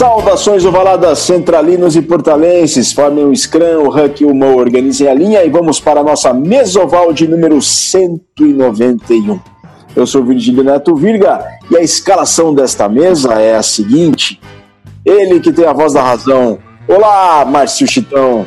Saudações ovaladas centralinos e portalenses, formem o Scrum, o Huck e o Mo, organizem a linha e vamos para a nossa mesoval de número 191. Eu sou Virgílio Neto Virga e a escalação desta mesa é a seguinte: ele que tem a voz da razão. Olá, Márcio Chitão.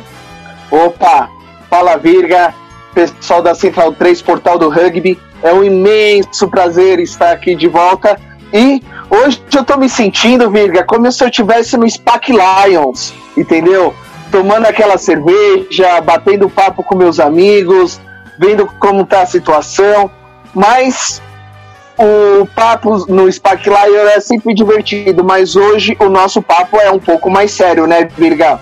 Opa, fala Virga, pessoal da Central 3 Portal do Rugby. É um imenso prazer estar aqui de volta e hoje eu tô me sentindo, Virga, como se eu estivesse no SPAC Lions, entendeu? Tomando aquela cerveja, batendo papo com meus amigos, vendo como tá a situação. Mas o papo no SPAC Lions é sempre divertido, mas hoje o nosso papo é um pouco mais sério, né, Virga?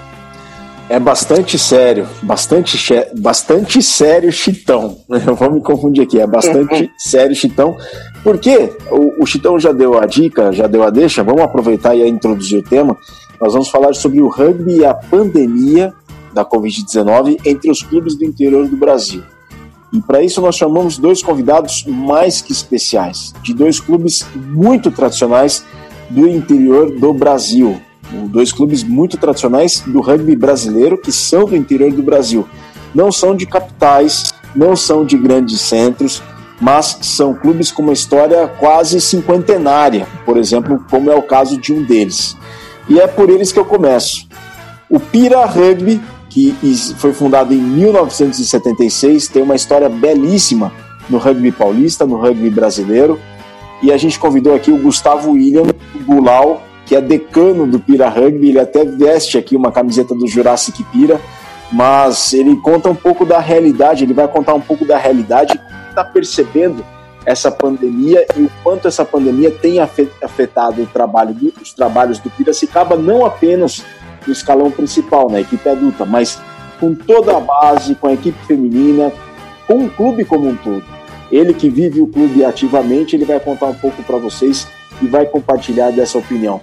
É bastante sério, bastante, bastante sério, Chitão. Eu vou me confundir aqui, é bastante sério, Chitão. Porque o, o Chitão já deu a dica, já deu a deixa, vamos aproveitar e introduzir o tema. Nós vamos falar sobre o rugby e a pandemia da Covid-19 entre os clubes do interior do Brasil. E para isso nós chamamos dois convidados mais que especiais, de dois clubes muito tradicionais do interior do Brasil, dois clubes muito tradicionais do rugby brasileiro que são do interior do Brasil. Não são de capitais, não são de grandes centros, mas são clubes com uma história quase cinquentenária, por exemplo, como é o caso de um deles. E é por eles que eu começo. O Pira Rugby, que foi fundado em 1976, tem uma história belíssima no rugby paulista, no rugby brasileiro. E a gente convidou aqui o Gustavo William Gulau, que é decano do Pira Rugby, ele até veste aqui uma camiseta do Jurassic Pira, mas ele conta um pouco da realidade, ele vai contar um pouco da realidade, está percebendo essa pandemia e o quanto essa pandemia tem afetado o trabalho do, os trabalhos do Piracicaba, não apenas no escalão principal, na equipe adulta, mas com toda a base, com a equipe feminina, com o clube como um todo. Ele que vive o clube ativamente, ele vai contar um pouco para vocês e vai compartilhar dessa opinião.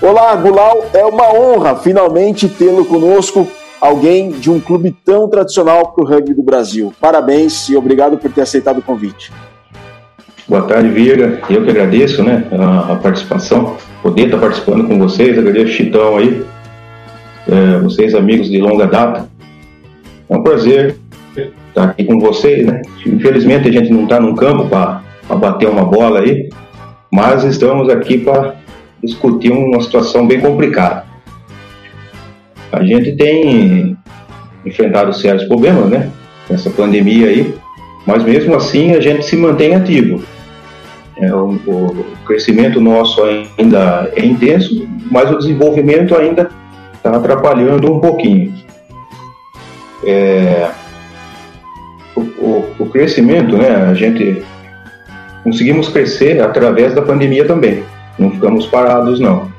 Olá, Gulau, é uma honra finalmente tê-lo conosco, alguém de um clube tão tradicional para o rugby do Brasil. Parabéns e obrigado por ter aceitado o convite. Boa tarde, Vira. Eu que agradeço né, a participação, poder estar participando com vocês. Agradeço o Chitão aí, é, vocês amigos de longa data. É um prazer estar aqui com vocês. Né? Infelizmente a gente não está num campo para bater uma bola aí, mas estamos aqui para discutir uma situação bem complicada. A gente tem enfrentado sérios problemas, né? Essa pandemia aí, mas mesmo assim a gente se mantém ativo. É, o, o, crescimento nosso ainda é intenso, mas o desenvolvimento ainda está atrapalhando um pouquinho. É, o, o, o, crescimento, né? A gente conseguimos crescer através da pandemia também. Não ficamos parados, não.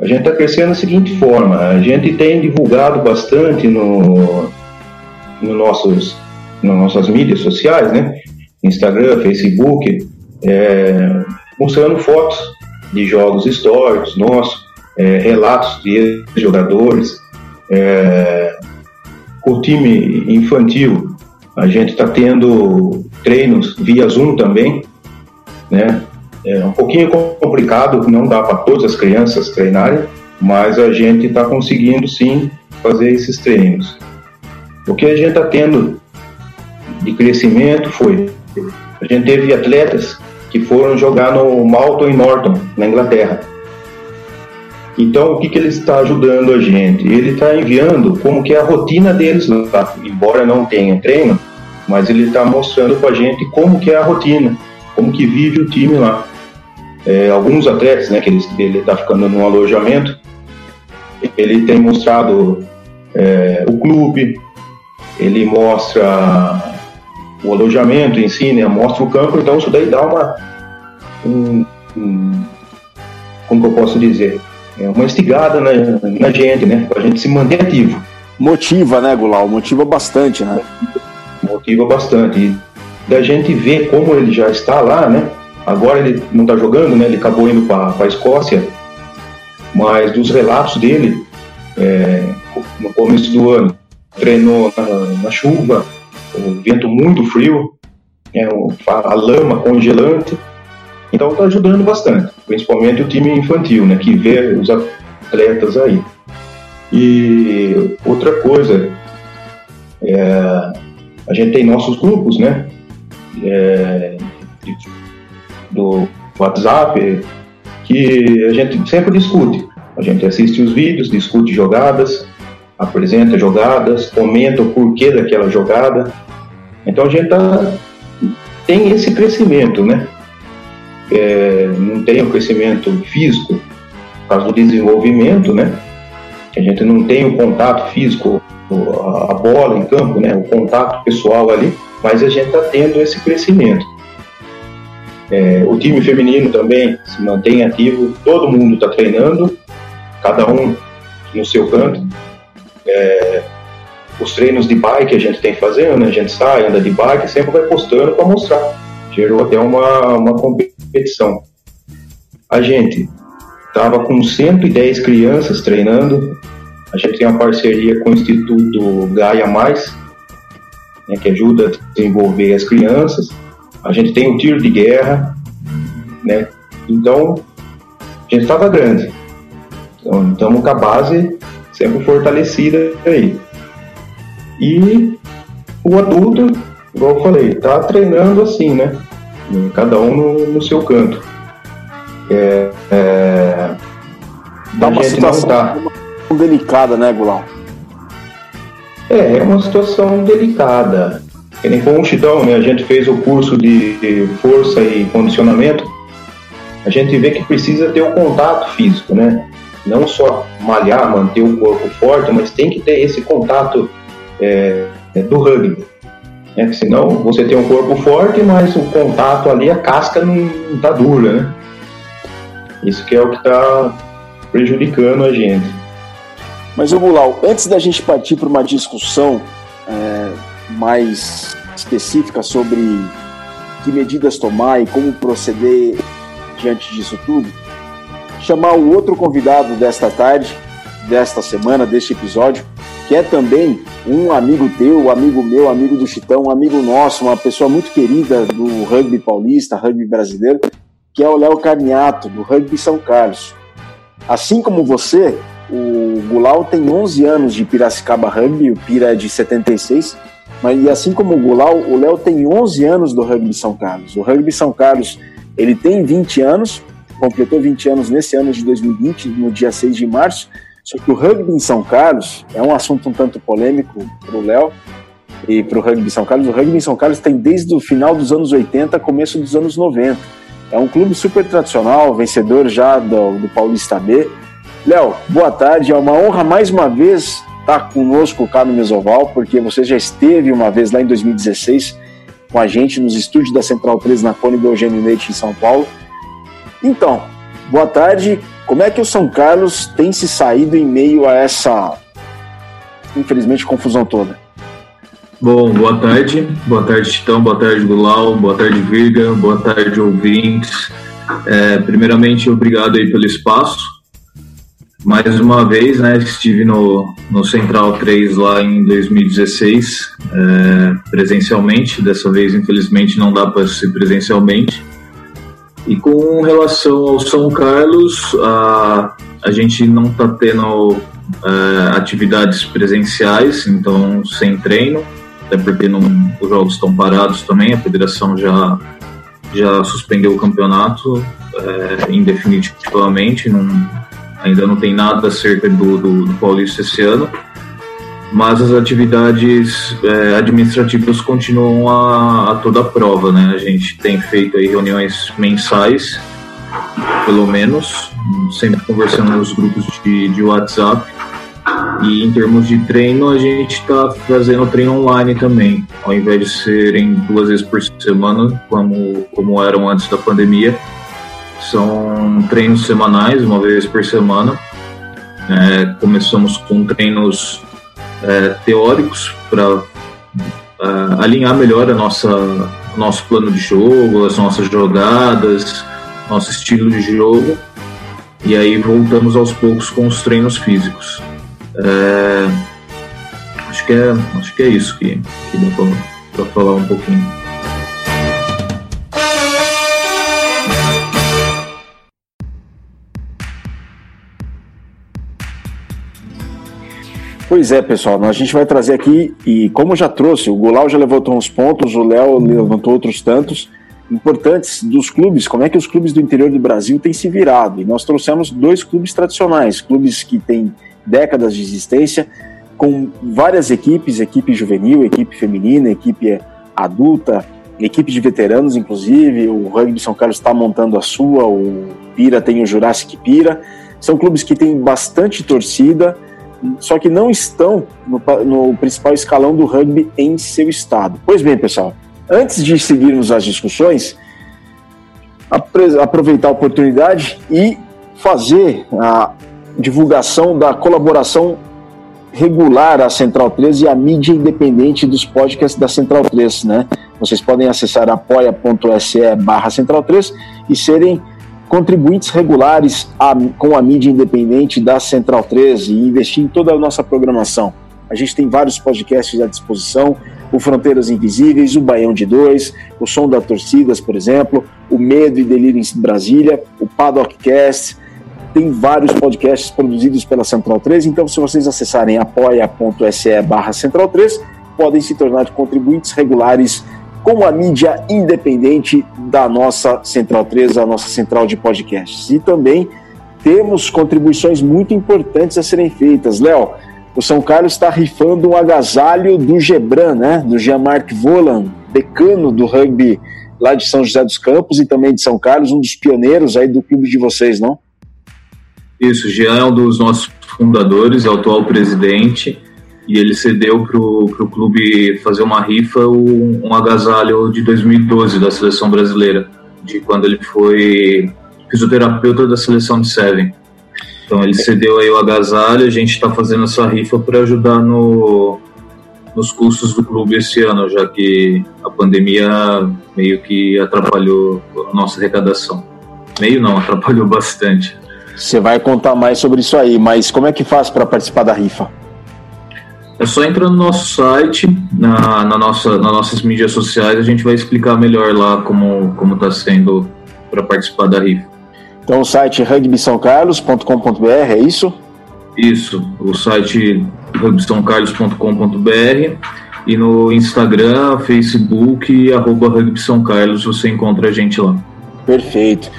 A gente está crescendo da seguinte forma: a gente tem divulgado bastante no, no nossos, nas nossas mídias sociais, né? Instagram, Facebook, é, mostrando fotos de jogos históricos nossos, é, relatos de jogadores, é, o time infantil. A gente está tendo treinos via Zoom também, né? É um pouquinho complicado, não dá para todas as crianças treinarem, mas a gente está conseguindo sim fazer esses treinos. O que a gente está tendo de crescimento foi a gente teve atletas que foram jogar no Malton e Norton, na Inglaterra. Então, o que, que ele está ajudando a gente? Ele está enviando como que é a rotina deles lá, embora não tenha treino, mas ele está mostrando para a gente como que é a rotina, como que vive o time lá. É, alguns atletas, né, que ele está ficando num alojamento, ele tem mostrado é, o clube, ele mostra o alojamento em si, né, mostra o campo, então isso daí dá uma, um, um, como que eu posso dizer, é uma instigada na, na gente, né, para a gente se manter ativo. Motiva, né, Gulau? Motiva bastante, né? Motiva bastante. E da gente ver como ele já está lá, né? Agora ele não está jogando, né? Ele acabou indo para a Escócia, mas dos relatos dele, é, no começo do ano, treinou na, na chuva, o vento muito frio, é, a lama congelante, então está ajudando bastante, principalmente o time infantil, né? Que vê os atletas aí. E outra coisa, é, a gente tem nossos grupos, né? É, do WhatsApp, que a gente sempre discute. A gente assiste os vídeos, discute jogadas, apresenta jogadas, comenta o porquê daquela jogada. Então a gente tá, tem esse crescimento, né? É, não tem o crescimento físico por causa do desenvolvimento, né? A gente não tem o contato físico, a bola em campo, né? O contato pessoal ali, mas a gente está tendo esse crescimento. É, o time feminino também se mantém ativo, todo mundo está treinando, cada um no seu canto. É, os treinos de bike a gente tem fazendo, né? a gente sai, anda de bike, sempre vai postando para mostrar. Gerou até uma, uma competição. A gente estava com 110 crianças treinando. A gente tem uma parceria com o Instituto Gaia Mais, né, que ajuda a desenvolver as crianças. A gente tem o tiro de guerra, né? Então, a gente estava grande. Então, estamos com a base sempre fortalecida aí. E o adulto, igual eu falei, tá treinando assim, né? Cada um no, no seu canto. É, é, Dá uma situação tá... delicada, né, Gulau? É, é uma situação delicada. Que nem com o Chitão, né? A gente fez o curso de força e condicionamento. A gente vê que precisa ter o contato físico, né? Não só malhar, manter o corpo forte, mas tem que ter esse contato é, é, do rugby. Né? Senão você tem um corpo forte, mas o contato ali, a casca não está dura, né? Isso que é o que está prejudicando a gente. Mas, Gulau, antes da gente partir para uma discussão é, mais específica sobre que medidas tomar e como proceder diante disso tudo, chamar o outro convidado desta tarde, desta semana, deste episódio, que é também um amigo teu, amigo meu, amigo do Chitão, amigo nosso, uma pessoa muito querida do rugby paulista, rugby brasileiro, que é o Léo Carniato, do Rugby São Carlos. Assim como você, o Gulau tem 11 anos de Piracicaba Rugby, o Pira é de 76, mas e assim como o Gulau, o Léo tem 11 anos do Rugby São Carlos. O Rugby São Carlos, ele tem 20 anos, completou 20 anos nesse ano de 2020, no dia 6 de março, só que o rugby em São Carlos é um assunto um tanto polêmico para o Léo e para o rugby São Carlos. O rugby em São Carlos tem desde o final dos anos 80, começo dos anos 90. É um clube super tradicional, vencedor já do, do Paulista B. Léo, boa tarde. É uma honra mais uma vez estar conosco cá no Mesoval, porque você já esteve uma vez lá em 2016 com a gente nos estúdios da Central 3 na Cone do Eugênio Leite em São Paulo. Então, boa tarde. Como é que o São Carlos tem se saído em meio a essa, infelizmente, confusão toda? Bom, boa tarde. Boa tarde, Titão. Boa tarde, Gulau. Boa tarde, Virga. Boa tarde, ouvintes. É, primeiramente, obrigado aí pelo espaço. Mais uma vez, né, estive no, no Central 3 lá em 2016, é, presencialmente. Dessa vez, infelizmente, não dá para ser presencialmente e com relação ao São Carlos, a, a gente não está tendo é, atividades presenciais, então sem treino, até porque não, os jogos estão parados também, a federação já, já suspendeu o campeonato é, indefinitivamente, não, ainda não tem nada acerca do, do, do Paulista esse ano mas as atividades é, administrativas continuam a, a, toda a prova, né? A gente tem feito aí reuniões mensais, pelo menos, sempre conversando nos grupos de, de WhatsApp. E em termos de treino, a gente está fazendo treino online também, ao invés de serem duas vezes por semana, como, como eram antes da pandemia. São treinos semanais, uma vez por semana. É, começamos com treinos é, teóricos para é, alinhar melhor a nossa nosso plano de jogo, as nossas jogadas, nosso estilo de jogo. E aí voltamos aos poucos com os treinos físicos. É, acho que é acho que é isso que, que dá para falar um pouquinho. Pois é, pessoal, a gente vai trazer aqui, e como já trouxe, o Gulau já levantou uns pontos, o Léo levantou outros tantos, importantes dos clubes, como é que os clubes do interior do Brasil têm se virado. E nós trouxemos dois clubes tradicionais, clubes que têm décadas de existência, com várias equipes, equipe juvenil, equipe feminina, equipe adulta, equipe de veteranos, inclusive. O Rugby São Carlos está montando a sua, o Pira tem o Jurassic Pira. São clubes que têm bastante torcida, só que não estão no, no principal escalão do rugby em seu estado. Pois bem, pessoal, antes de seguirmos as discussões, aproveitar a oportunidade e fazer a divulgação da colaboração regular à Central 3 e à mídia independente dos podcasts da Central 3, né? Vocês podem acessar apoia.se barra Central 3 e serem contribuintes regulares a, com a mídia independente da Central 13 e investir em toda a nossa programação. A gente tem vários podcasts à disposição, o Fronteiras Invisíveis, o Baião de Dois, o Som das Torcidas, por exemplo, o Medo e Delírio em Brasília, o Paddockcast, tem vários podcasts produzidos pela Central 3, então se vocês acessarem apoia.se barra Central 3, podem se tornar contribuintes regulares com a mídia independente da nossa Central 3, a nossa central de podcasts. E também temos contribuições muito importantes a serem feitas. Léo, o São Carlos está rifando um agasalho do Gebran, né? Do Jean-Marc Volan, decano do rugby lá de São José dos Campos e também de São Carlos, um dos pioneiros aí do clube de vocês, não? Isso, Jean é um dos nossos fundadores, é o atual presidente e ele cedeu para o clube fazer uma rifa um, um, agasalho de 2012 da seleção brasileira, de quando ele foi fisioterapeuta da seleção de Seven. Então ele cedeu aí o agasalho, a gente está fazendo essa rifa para ajudar no, nos custos do clube esse ano, já que a pandemia meio que atrapalhou a nossa arrecadação. Meio não, atrapalhou bastante. Você vai contar mais sobre isso aí, mas como é que faz para participar da rifa? É só entrar no nosso site, na, na, nossa, nas nossas mídias sociais, a gente vai explicar melhor lá como está sendo para participar da rifa. Então o site rugbysaocarlos.com.br, é isso? Isso, o site rugbysaocarlos.com.br e no Instagram, Facebook, arroba Rugby São Carlos, você encontra a gente lá. Perfeito.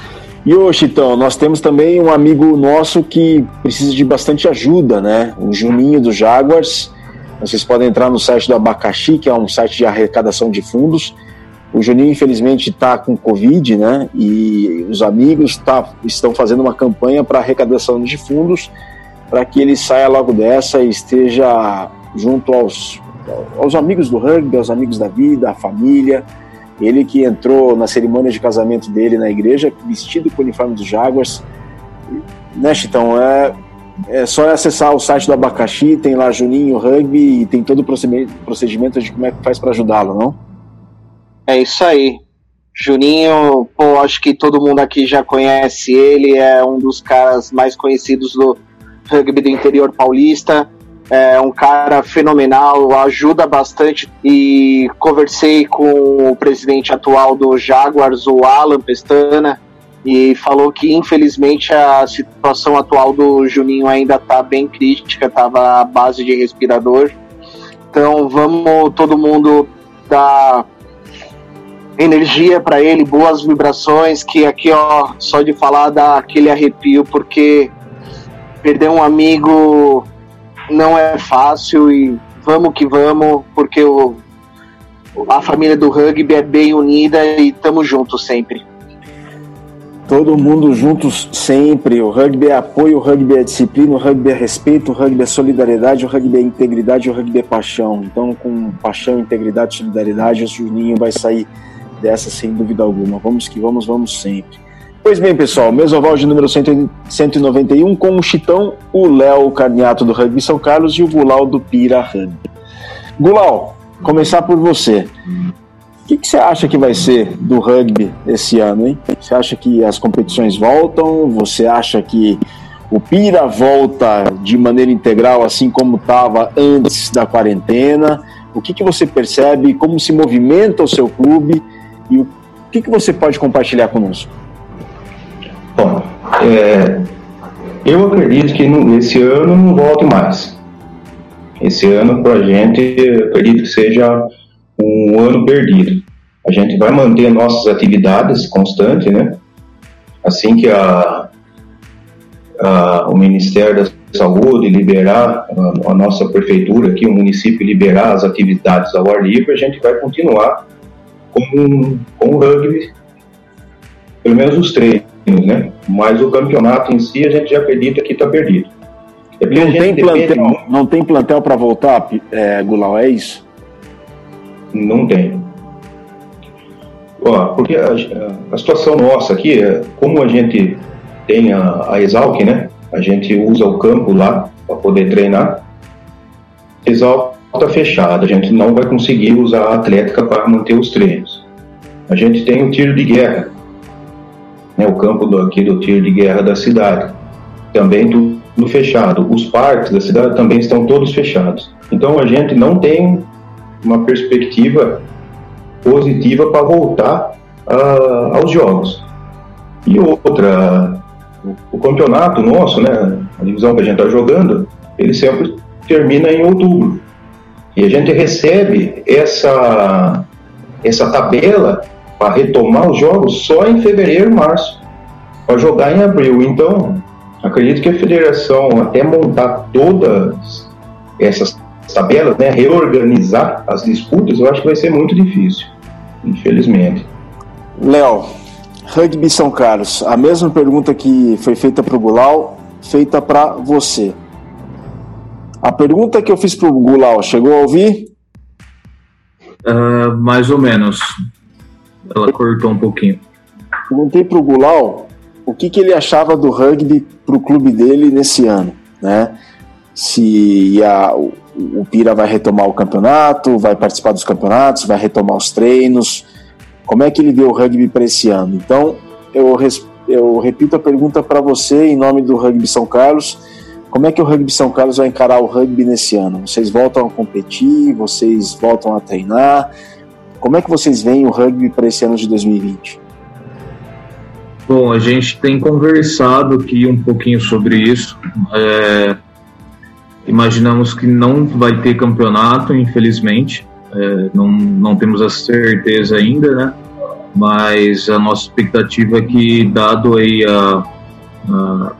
E ô Chitão, nós temos também um amigo nosso que precisa de bastante ajuda, né? O Juninho do Jaguars. Vocês podem entrar no site do Abacaxi, que é um site de arrecadação de fundos. O Juninho, infelizmente, está com Covid, né? E os amigos tá, estão fazendo uma campanha para arrecadação de fundos para que ele saia logo dessa e esteja junto aos, aos amigos do rugby, aos amigos da vida, à família. Ele que entrou na cerimônia de casamento dele na igreja, vestido com o uniforme dos Jaguars. Né, Chitão? É, é só acessar o site do Abacaxi, tem lá Juninho Rugby e tem todo o procedimento de como é que faz para ajudá-lo, não? É isso aí. Juninho, pô, acho que todo mundo aqui já conhece ele, é um dos caras mais conhecidos do rugby do interior paulista. É um cara fenomenal, ajuda bastante. E conversei com o presidente atual do Jaguars, o Alan Pestana, e falou que infelizmente a situação atual do Juninho ainda está bem crítica, estava à base de respirador. Então vamos todo mundo dar energia para ele, boas vibrações, que aqui ó, só de falar dá aquele arrepio porque perder um amigo não é fácil e vamos que vamos, porque o, a família do rugby é bem unida e estamos juntos sempre. Todo mundo juntos sempre. O rugby é apoio, o rugby é disciplina, o rugby é respeito, o rugby é solidariedade, o rugby é integridade, o rugby é paixão. Então, com paixão, integridade, solidariedade, o Juninho vai sair dessa sem dúvida alguma. Vamos que vamos, vamos sempre. Pois bem, pessoal, mesoval de número 191 com o Chitão, o Léo Carniato do Rugby São Carlos e o Gulau do Pira Rugby. Gulau, começar por você. O que, você acha que vai ser do rugby esse ano, hein? Você acha que as competições voltam? Você acha que o Pira volta de maneira integral, assim como estava antes da quarentena? O que, que você percebe? Como se movimenta o seu clube? E o que, que você pode compartilhar conosco? Bom, é, eu acredito que esse ano não volte mais. Esse ano, para a gente, acredito que seja um ano perdido. A gente vai manter nossas atividades constantes, né? Assim que a, a, o Ministério da Saúde liberar, a, a, nossa prefeitura aqui, o município liberar as atividades ao ar livre, a gente vai continuar com, com o rugby, pelo menos os treinos, né? Mas o campeonato em si, a gente já acredita que está perdido. É não, tem plantel, não tem plantel para voltar, é, Gulau, é isso? Não tem. Ó, porque a, a, situação nossa aqui, é, como a gente tem a, a Exalc, né? A gente usa o campo lá para poder treinar. Exalc está fechada, a gente não vai conseguir usar a atlética para manter os treinos. A gente tem o tiro de guerra, né, o campo do, aqui do tiro de guerra da cidade. Também tudo fechado. Os parques da cidade também estão todos fechados. Então a gente não tem uma perspectiva positiva para voltar uh, aos jogos. E outra, o, o, campeonato nosso, né, a divisão que a gente está jogando, ele sempre termina em outubro. E a gente recebe essa, essa tabela para retomar os jogos só em fevereiro, março, para jogar em abril. Então, Acredito que a federação, até montar todas essas tabelas, né, reorganizar as disputas, eu acho que vai ser muito difícil, infelizmente. Léo, Rugby São Carlos, a mesma pergunta que foi feita para o Gulau, feita para você. A pergunta que eu fiz para o Gulau, chegou a ouvir? Uh, mais ou menos. Ela cortou um pouquinho. Perguntei para o Gulau o que, que ele achava do rugby para o clube dele nesse ano, né? Se a, o, Pira vai retomar o campeonato, vai participar dos campeonatos, vai retomar os treinos, como é que ele vê o rugby para esse ano? Então, eu, eu repito a pergunta para você em nome do Rugby São Carlos. Como é que o Rugby São Carlos vai encarar o rugby nesse ano? Vocês voltam a competir? Vocês voltam a treinar? Como é que vocês veem o rugby para esse ano de 2020? Bom, a gente tem conversado aqui um pouquinho sobre isso. É, imaginamos que não vai ter campeonato, infelizmente. É, não, não temos a certeza ainda, né? Mas a nossa expectativa é que, dado aí a, a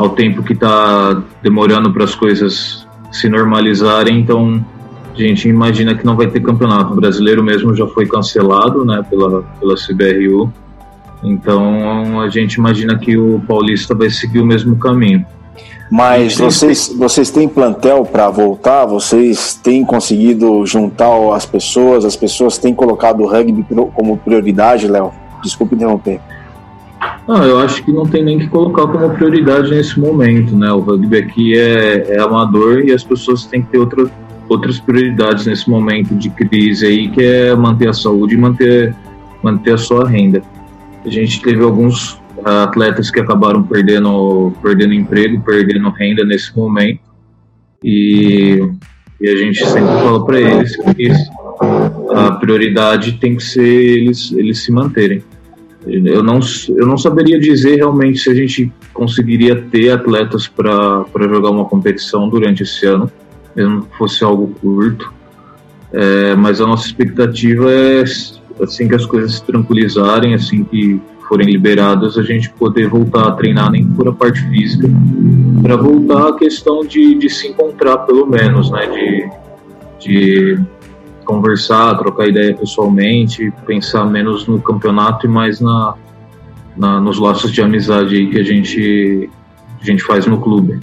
ao tempo que está demorando para as coisas se normalizarem, então a gente imagina que não vai ter campeonato. O brasileiro mesmo já foi cancelado, né, pela, pela CBRU. Então a gente imagina que o Paulista vai seguir o mesmo caminho. Mas vocês, vocês têm plantel para voltar? Vocês têm conseguido juntar as pessoas? As pessoas têm colocado o rugby como prioridade, Léo? Desculpe interromper. Não, eu acho que não tem nem que colocar como prioridade nesse momento, né? O rugby aqui é, é amador e as pessoas têm que ter outra, outras prioridades nesse momento de crise aí, que é manter a saúde e manter, manter a sua renda. A gente teve alguns atletas que acabaram perdendo, perdendo emprego, perdendo renda nesse momento. E, e a gente sempre fala para eles que a prioridade tem que ser eles, eles se manterem. Eu não, eu não saberia dizer realmente se a gente conseguiria ter atletas para jogar uma competição durante esse ano, mesmo que fosse algo curto. É, mas a nossa expectativa é assim que as coisas se tranquilizarem, assim que forem liberadas, a gente poder voltar a treinar nem por a parte física, para voltar à questão de, de se encontrar, pelo menos, né? De, de conversar, trocar ideia pessoalmente, pensar menos no campeonato e mais na, na nos laços de amizade que a gente, a gente faz no clube.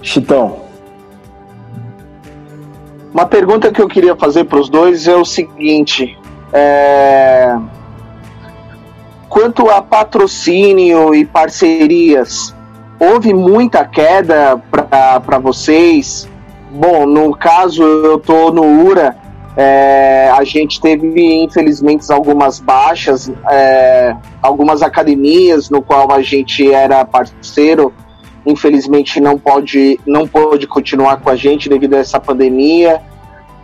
Chitão, uma pergunta que eu queria fazer para os dois é o seguinte: é... quanto a patrocínio e parcerias, houve muita queda para vocês? Bom, no caso eu estou no URA, é, a gente teve infelizmente algumas baixas, é, algumas academias no qual a gente era parceiro infelizmente não pode, não pode continuar com a gente devido a essa pandemia.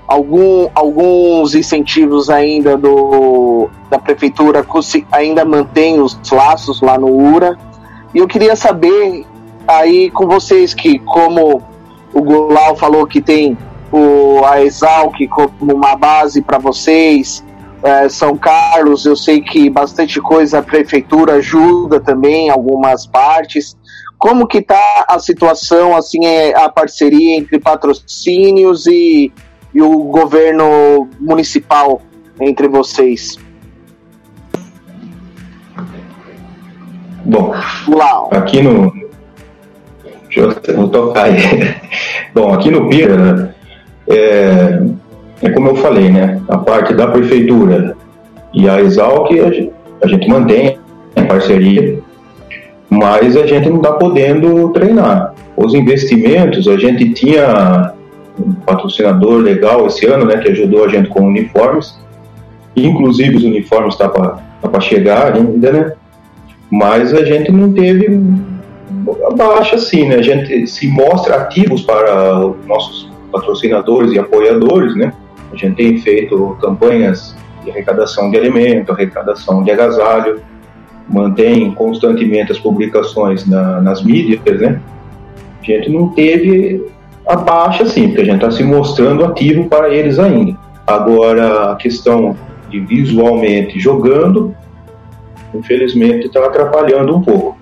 Algum, alguns incentivos ainda do, da prefeitura ainda mantém os laços lá no URA. E eu queria saber aí com vocês que como o Gulau falou que tem o, a Exalc como uma base para vocês. É, São Carlos, eu sei que bastante coisa a prefeitura ajuda também, algumas partes. Como que está a situação, assim, é, a parceria entre patrocínios e, e o governo municipal entre vocês? Bom, Uau. aqui no. Deixa eu vou tocar aí. Bom, aqui no Pira, é, é como eu falei, né? A parte da prefeitura e a Exalc, a gente, a gente mantém a parceria mas a gente não está podendo treinar. Os investimentos, a gente tinha um patrocinador legal esse ano, né, que ajudou a gente com uniformes, inclusive os uniformes tá para tá chegar ainda, né, mas a gente não teve baixa assim, né, a gente se mostra ativos para os nossos patrocinadores e apoiadores, né, a gente tem feito campanhas de arrecadação de alimento, arrecadação de agasalho, mantém constantemente as publicações na, nas mídias, né? A gente não teve a baixa, sim, porque a gente está se mostrando ativo para eles ainda. Agora, a questão de visualmente jogando, infelizmente está atrapalhando um pouco.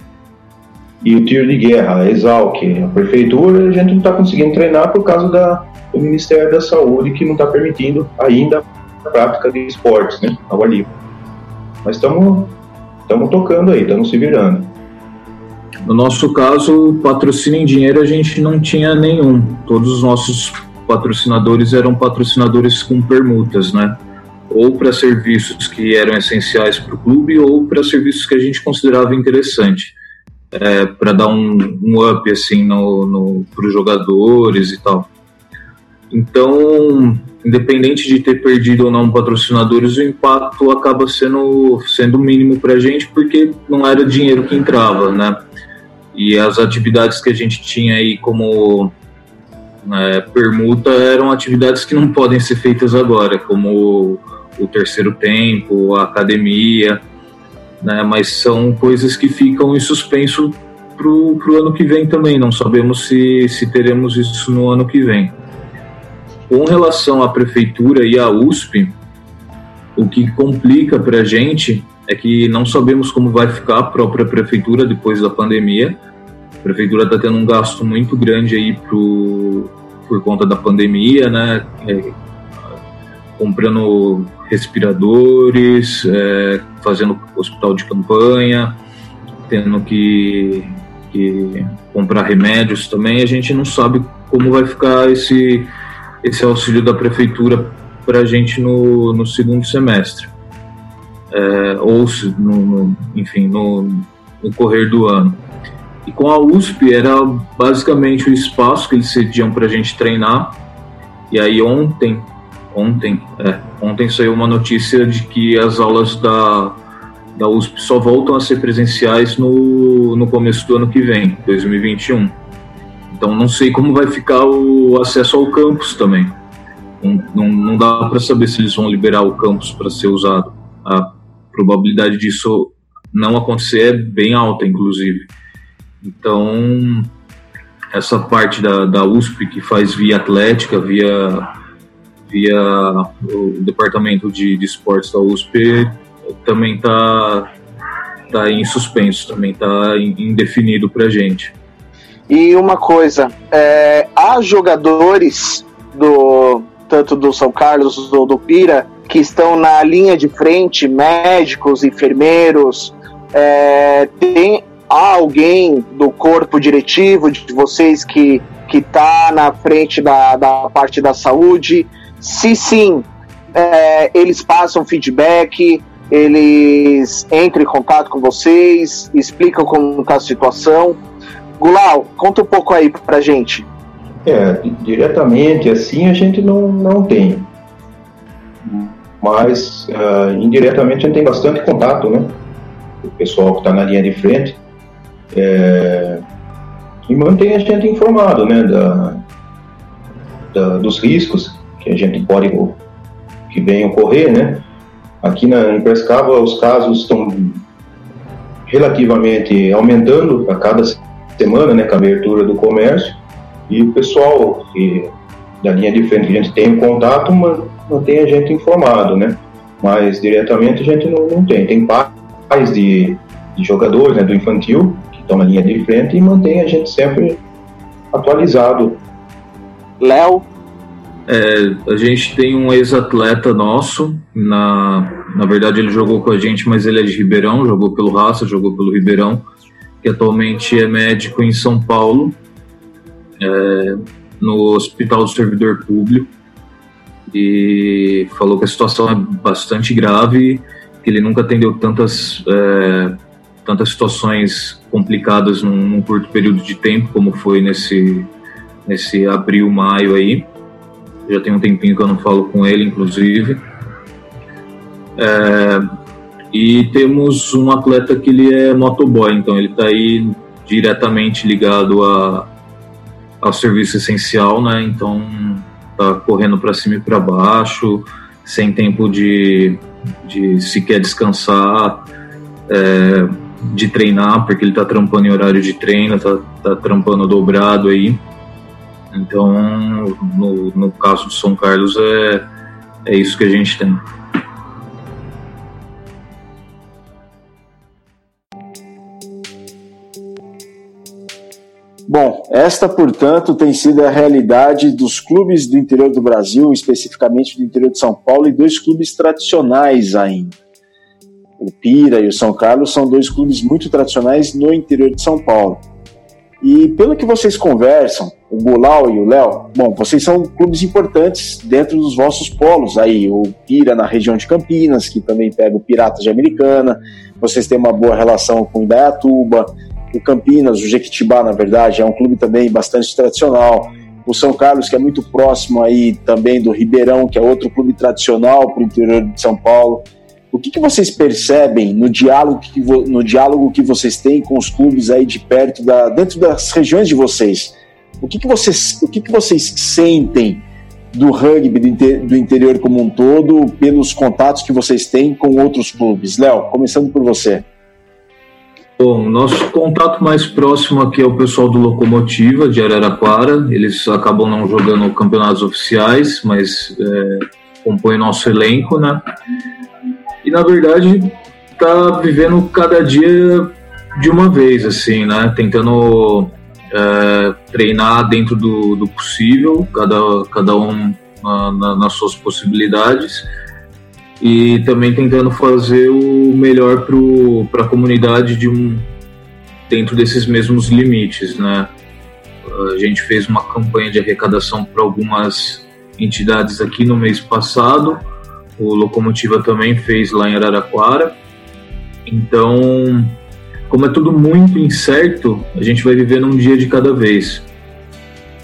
E o tiro de guerra, a Exalc, a prefeitura, a gente não está conseguindo treinar por causa da, do Ministério da Saúde, que não está permitindo ainda a prática de esportes, né, ao livre. Mas estamos tocando aí, estamos se virando. No nosso caso, patrocínio em dinheiro a gente não tinha nenhum. Todos os nossos patrocinadores eram patrocinadores com permutas, né? Ou para serviços que eram essenciais para o clube, ou para serviços que a gente considerava interessante, é, para dar um, um, up assim no, no para os jogadores e tal. Então, independente de ter perdido ou não patrocinadores, o impacto acaba sendo, sendo mínimo para a gente, porque não era dinheiro que entrava, né? E as atividades que a gente tinha aí como é, permuta eram atividades que não podem ser feitas agora, como o terceiro tempo, a academia, né? Mas são coisas que ficam em suspenso para o ano que vem também. Não sabemos se, se teremos isso no ano que vem. Com relação à prefeitura e à USP, o que complica para a gente é que não sabemos como vai ficar a própria prefeitura depois da pandemia. A prefeitura está tendo um gasto muito grande aí pro, por conta da pandemia, né? É, comprando respiradores, é, fazendo hospital de campanha, tendo que, que comprar remédios também. A gente não sabe como vai ficar esse esse auxílio da prefeitura para a gente no, no segundo semestre, é, ou no, no, enfim, no, no correr do ano. E com a USP era basicamente o espaço que eles cediam para a gente treinar. E aí ontem, ontem, é, ontem saiu uma notícia de que as aulas da, da USP só voltam a ser presenciais no, no começo do ano que vem, 2021. Então não sei como vai ficar o acesso ao campus também. Não, não, não dá para saber se eles vão liberar o campus para ser usado. A probabilidade disso não acontecer é bem alta, inclusive. Então, essa parte da, da USP que faz via atlética, via, via o departamento de, de esportes da USP, também está tá em suspenso, também está indefinido para a gente. E uma coisa, é, há jogadores do tanto do São Carlos ou do Pira que estão na linha de frente, médicos, enfermeiros, é, tem alguém do corpo diretivo de vocês que que está na frente da, da parte da saúde? Se sim, é, eles passam feedback, eles entram em contato com vocês, explicam como está a situação. Gulau, conta um pouco aí pra gente. É, diretamente assim a gente não, não tem. Mas uh, indiretamente a gente tem bastante contato, né? O pessoal que está na linha de frente. É, e mantém a gente informado, né? Da, da, dos riscos que a gente pode que venham ocorrer, né? Aqui na, em Prescaba os casos estão relativamente aumentando a cada semana, né, com a abertura do comércio, E o pessoal que, da linha de frente que a gente tem contato mantém a gente informado, né? Mas diretamente a gente não, não tem. Tem pais de, de jogadores né, do infantil que estão na linha de frente e mantém a gente sempre atualizado. Léo? É, a gente tem um ex-atleta nosso, na, na verdade ele jogou com a gente, mas ele é de Ribeirão, jogou pelo Raça, jogou pelo Ribeirão, que atualmente é médico em São Paulo, é, no Hospital do Servidor Público, e falou que a situação é bastante grave, que ele nunca atendeu tantas, é, tantas situações complicadas num, num curto período de tempo, como foi nesse, nesse abril, maio aí já tem um tempinho que eu não falo com ele, inclusive. É, e temos um atleta que ele é motoboy, então ele está aí diretamente ligado a, ao serviço essencial, né? Então tá correndo para cima e para baixo, sem tempo de, de sequer descansar, é, de treinar, porque ele está trampando em horário de treino, tá, tá trampando dobrado aí. Então, no, no caso do São Carlos, é, é isso que a gente tem. Bom, esta, portanto, tem sido a realidade dos clubes do interior do Brasil, especificamente do interior de São Paulo, e dois clubes tradicionais ainda. O Pira e o São Carlos são dois clubes muito tradicionais no interior de São Paulo. E pelo que vocês conversam, o Gulau e o Léo, bom, vocês são clubes importantes dentro dos vossos polos aí, o Pira na região de Campinas, que também pega o Piratas de Americana, vocês têm uma boa relação com o Indaiatuba, o Campinas, o Jequitibá, na verdade, é um clube também bastante tradicional, o São Carlos, que é muito próximo aí também do Ribeirão, que é outro clube tradicional para o interior de São Paulo. O que, que vocês percebem no diálogo que, no diálogo que vocês têm com os clubes aí de perto, da, dentro das regiões de vocês? O que, que, vocês, o que, que vocês sentem do rugby do, inter, do interior como um todo, pelos contatos que vocês têm com outros clubes? Léo, começando por você. Bom, nosso contato mais próximo aqui é o pessoal do Locomotiva, de Araraquara. Eles acabam não jogando campeonatos oficiais, mas é, compõem nosso elenco, né? e na verdade tá vivendo cada dia de uma vez, assim, né? Tentando é, treinar dentro do, do, possível, cada, cada um na, na, nas suas possibilidades e também tentando fazer o melhor para a comunidade de um dentro desses mesmos limites, né? A gente fez uma campanha de arrecadação para algumas entidades aqui no mês passado o Locomotiva também fez lá em Araraquara. Então, como é tudo muito incerto, a gente vai viver num dia de cada vez.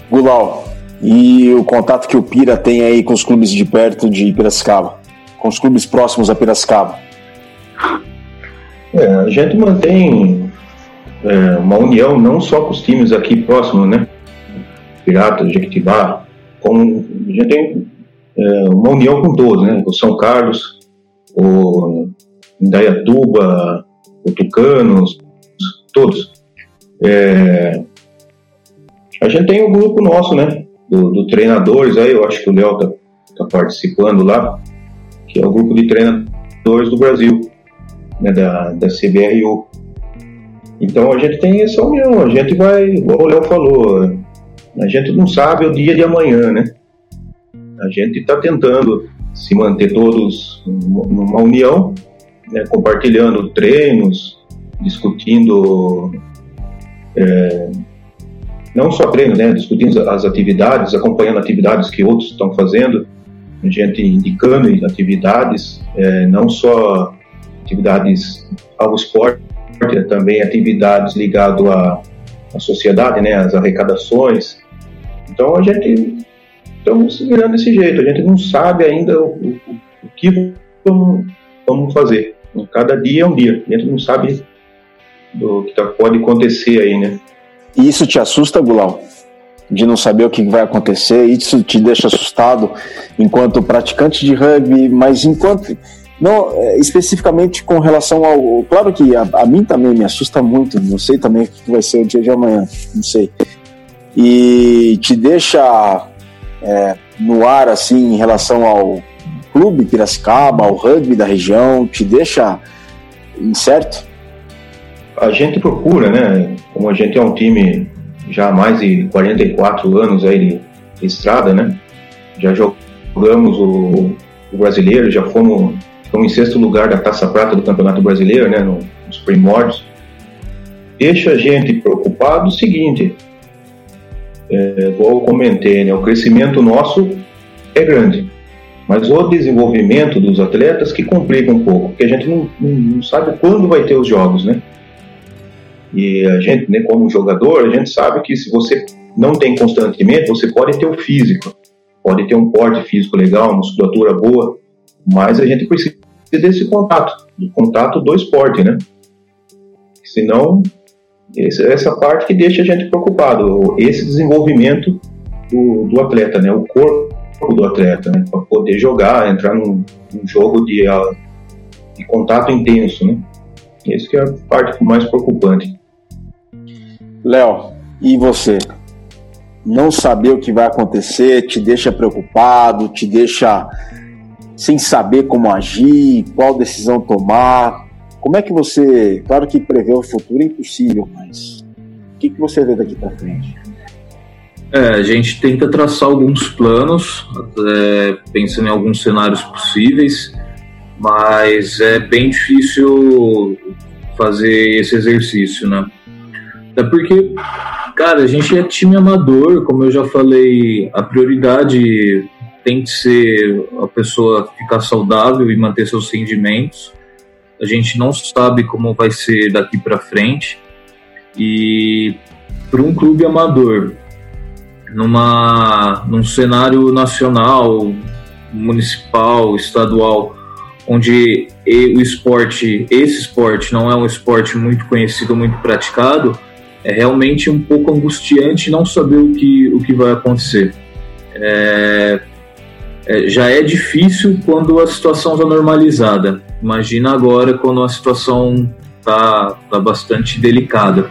Gulau, e o contato que o Pira tem aí com os clubes de perto de Piracicaba? Com os clubes próximos a Piracicaba? É, a gente mantém é, uma união não só com os times aqui próximos, né? Piratas, Jequitibá, como a gente tem é, uma união com todos, né? O São Carlos, o Indaiatuba, o Tucanos, todos. É, a gente tem um grupo nosso, né? Do, do treinadores, aí eu acho que o Léo tá, tá, participando lá, que é o grupo de treinadores do Brasil, né? Da, da CBRU. Então a gente tem essa união, a gente vai, como o Léo falou, a gente não sabe o dia de amanhã, né? A gente está tentando se manter todos numa união, né, compartilhando treinos, discutindo é, não só treinos, né, discutindo as atividades, acompanhando atividades que outros estão fazendo, a gente indicando atividades, é, não só atividades ao esporte, também atividades ligadas à, à sociedade, né, às arrecadações. Então a gente estamos se virando desse jeito. A gente não sabe ainda o, o, o que vamos, vamos, fazer. Cada dia é um dia. A gente não sabe do que tá, pode acontecer aí, né? E isso te assusta, Gulau? De não saber o que vai acontecer? Isso te deixa assustado enquanto praticante de rugby, mas enquanto. Não, é, especificamente com relação ao. Claro que a, a mim também me assusta muito, não sei também o que vai ser o dia de amanhã, não sei. e te deixa é, no ar assim em relação ao clube Piracicaba, ao rugby da região, te deixa incerto? A gente procura, né? Como a gente é um time já há mais de 44 anos aí de estrada, né? Já jogamos o, o brasileiro, já fomos, fomos em sexto lugar da Taça Prata do Campeonato Brasileiro, né? Nos primórdios. Deixa a gente preocupado o seguinte, é, igual eu comentei, né? O crescimento nosso é grande, mas o desenvolvimento dos atletas que complica um pouco, porque a gente não, não sabe quando vai ter os jogos, né? E a gente, né, como jogador, a gente sabe que se você não tem constantemente, você pode ter o físico, pode ter um porte físico legal, musculatura boa, mas a gente precisa desse contato, do contato do esporte, né? Senão, essa parte que deixa a gente preocupado, esse desenvolvimento do, do atleta, né? O corpo do atleta, né? Para poder jogar, entrar num, num jogo de, de contato intenso, né? Essa que é a parte mais preocupante. Léo, e você? Não saber o que vai acontecer te deixa preocupado, te deixa sem saber como agir, qual decisão tomar. Como é que você. Claro que prever o futuro é impossível, mas o que, que você vê daqui para frente? É, a gente tenta traçar alguns planos, é, pensando em alguns cenários possíveis, mas é bem difícil fazer esse exercício, né? É porque, cara, a gente é time amador, como eu já falei, a prioridade tem que ser a pessoa ficar saudável e manter seus rendimentos. A gente não sabe como vai ser daqui para frente. E para um clube amador, numa, num cenário nacional, municipal, estadual, onde o esporte, esse esporte não é um esporte muito conhecido, muito praticado, é realmente um pouco angustiante não saber o que, o que vai acontecer. É, é, já é difícil quando a situação está normalizada. Imagina agora quando a situação está tá bastante delicada.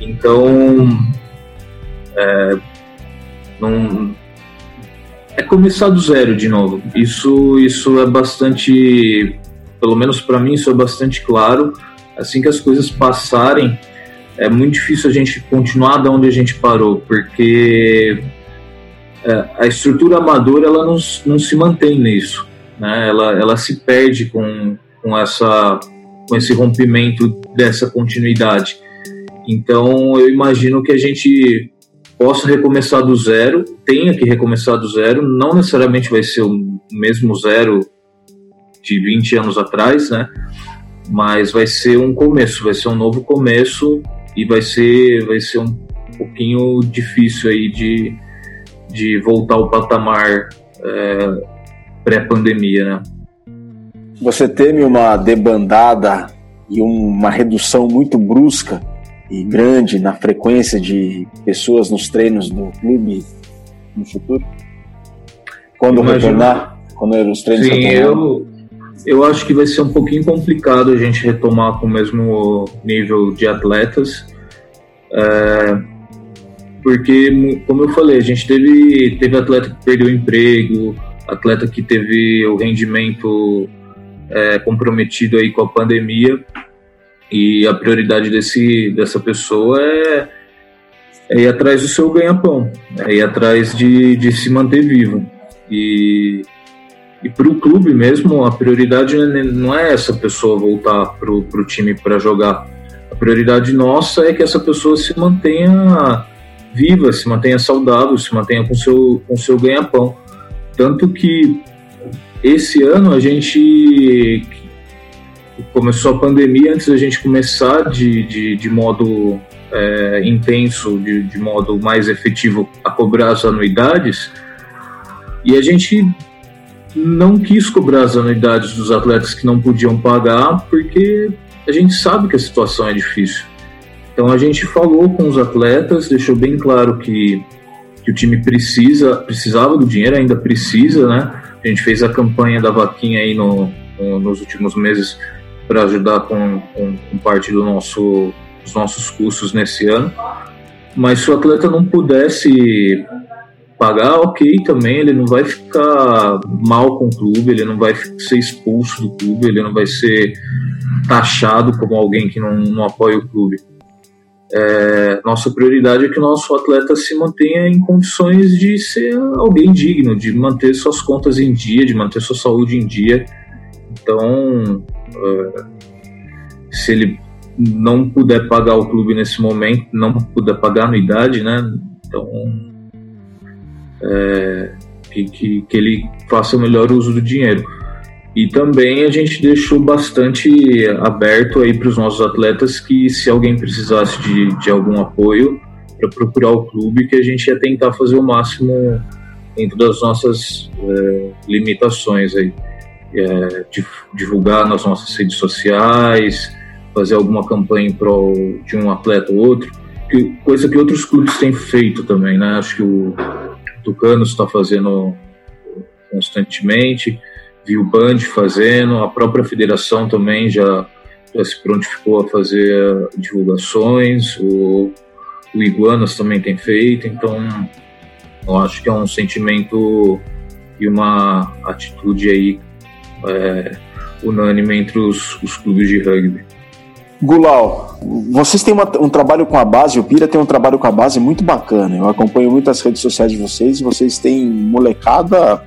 Então, é, não, é começar do zero de novo. Isso, isso é bastante, pelo menos para mim, isso é bastante claro. Assim que as coisas passarem, é muito difícil a gente continuar da onde a gente parou, porque é, a estrutura amadora ela não, não se mantém nisso, né? ela, ela se perde com, com, essa, com esse rompimento dessa continuidade. Então eu imagino que a gente possa recomeçar do zero, tenha que recomeçar do zero, não necessariamente vai ser o mesmo zero de 20 anos atrás, né? Mas vai ser um começo, vai ser um novo começo e vai ser, vai ser um pouquinho difícil aí de, de voltar ao patamar é, pré-pandemia, né? Você teme uma debandada e uma redução muito brusca e grande na frequência de pessoas nos treinos do clube no futuro? Quando Imagino. retornar? Quando os treinos Sim, eu, eu acho que vai ser um pouquinho complicado a gente retomar com o mesmo nível de atletas, é, porque, como eu falei, a gente teve, teve atleta que perdeu o emprego, atleta que teve o rendimento é, comprometido aí com a pandemia, e a prioridade desse, dessa pessoa é, é ir atrás do seu ganha-pão, é ir atrás de, de se manter vivo. E e para o clube mesmo, a prioridade não é essa pessoa voltar para o time para jogar. A prioridade nossa é que essa pessoa se mantenha viva, se mantenha saudável, se mantenha com seu, com seu ganha-pão. Tanto que esse ano a gente começou a pandemia, antes da gente começar de, de, de modo é, intenso, de, de modo mais efetivo a cobrar as anuidades, e a gente não quis cobrar as anuidades dos atletas que não podiam pagar, porque a gente sabe que a situação é difícil. Então a gente falou com os atletas, deixou bem claro que, que o time precisa, precisava do dinheiro, ainda precisa, né? A gente fez a campanha da vaquinha aí no, no nos últimos meses para ajudar com, com, com, parte do nosso, dos nossos custos nesse ano. mas se o atleta não pudesse pagar, ok também, ele não vai ficar mal com o clube, ele não vai ser expulso do clube, ele não vai ser taxado como alguém que não, não apoia o clube. É, nossa prioridade é que o nosso atleta se mantenha em condições de ser alguém digno, de manter suas contas em dia, de manter sua saúde em dia. Então, é, se ele não puder pagar o clube nesse momento, não puder pagar anuidade, né? Então, é, que, que, que ele faça o melhor uso do dinheiro. E também a gente deixou bastante aberto aí para os nossos atletas que se alguém precisasse de, de algum apoio para procurar o clube, que a gente ia tentar fazer o máximo dentro das nossas é, limitações aí. É, divulgar nas nossas redes sociais, fazer alguma campanha em prol de um atleta ou outro, que, coisa que outros clubes têm feito também, né? Acho que o Tucano está fazendo constantemente, viu o Band fazendo, a própria federação também já, já se prontificou a fazer divulgações, o, o Iguanas também tem feito, então eu acho que é um sentimento e uma atitude aí é, unânime entre os, os clubes de rugby. Gulau, vocês têm uma, um trabalho com a base, o Pira tem um trabalho com a base muito bacana. Eu acompanho muito as redes sociais de vocês e vocês têm molecada,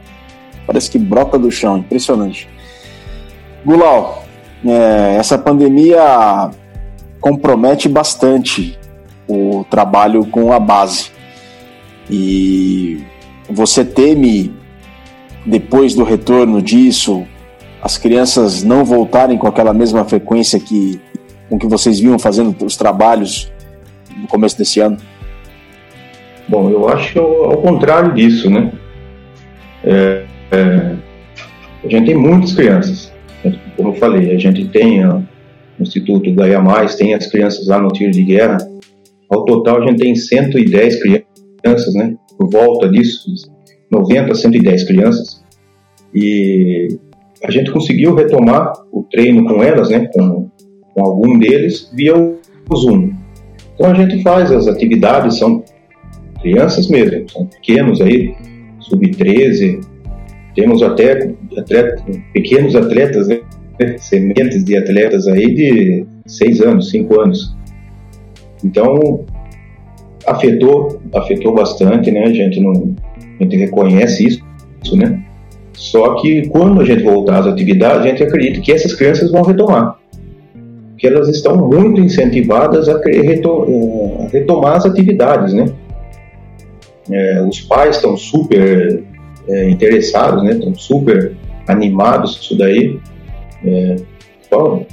parece que brota do chão, impressionante. Gulau, é, essa pandemia compromete bastante o trabalho com a base. E você teme, depois do retorno disso, as crianças não voltarem com aquela mesma frequência que com que vocês vinham fazendo os trabalhos no começo desse ano? Bom, eu acho ao contrário disso, né? É, é, a gente tem muitas crianças, como eu falei, a gente tem ó, no Instituto Gaia Mais, tem as crianças lá no tiro de guerra. Ao total, a gente tem 110 crianças, né? Por volta disso, 90, 110 crianças. E a gente conseguiu retomar o treino com elas, né? Com com algum deles via o Zoom. Então a gente faz as atividades, são crianças mesmo, são pequenos aí, sub-13, temos até atleta, pequenos atletas, né? sementes de atletas aí de 6 anos, 5 anos. Então afetou, afetou bastante, né? A gente não, a gente reconhece isso, isso, né? Só que quando a gente voltar às atividades, a gente acredita que essas crianças vão retomar que elas estão muito incentivadas a, eh, retomar as atividades, né? É, os pais estão super é, interessados, né? Estão super animados isso daí. É, bom,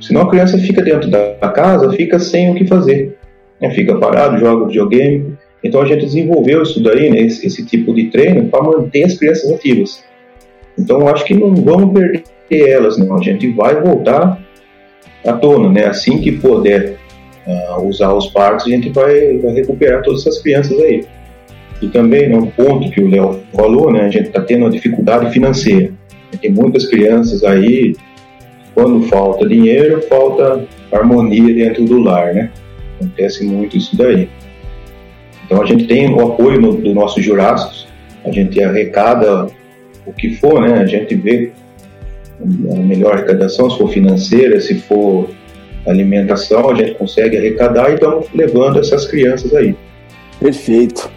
senão a criança fica dentro da casa, fica sem o que fazer, né? fica parado, joga videogame. Então a gente desenvolveu isso daí, né? esse, esse tipo de treino para manter as crianças ativas. Então acho que não vamos perder elas, não. A gente vai voltar à tona, né? Assim que puder uh, usar os parques, a gente vai, vai recuperar todas essas crianças aí. E também, né, um ponto que o Léo falou, né? A gente está tendo uma dificuldade financeira. Tem muitas crianças aí, quando falta dinheiro, falta harmonia dentro do lar, né? Acontece muito isso daí. Então a gente tem o apoio no, do nosso Jurássicos, a gente arrecada o que for, né? A gente vê a melhor arrecadação, se for financeira, se for alimentação, a gente consegue arrecadar e estamos levando essas crianças aí. Perfeito.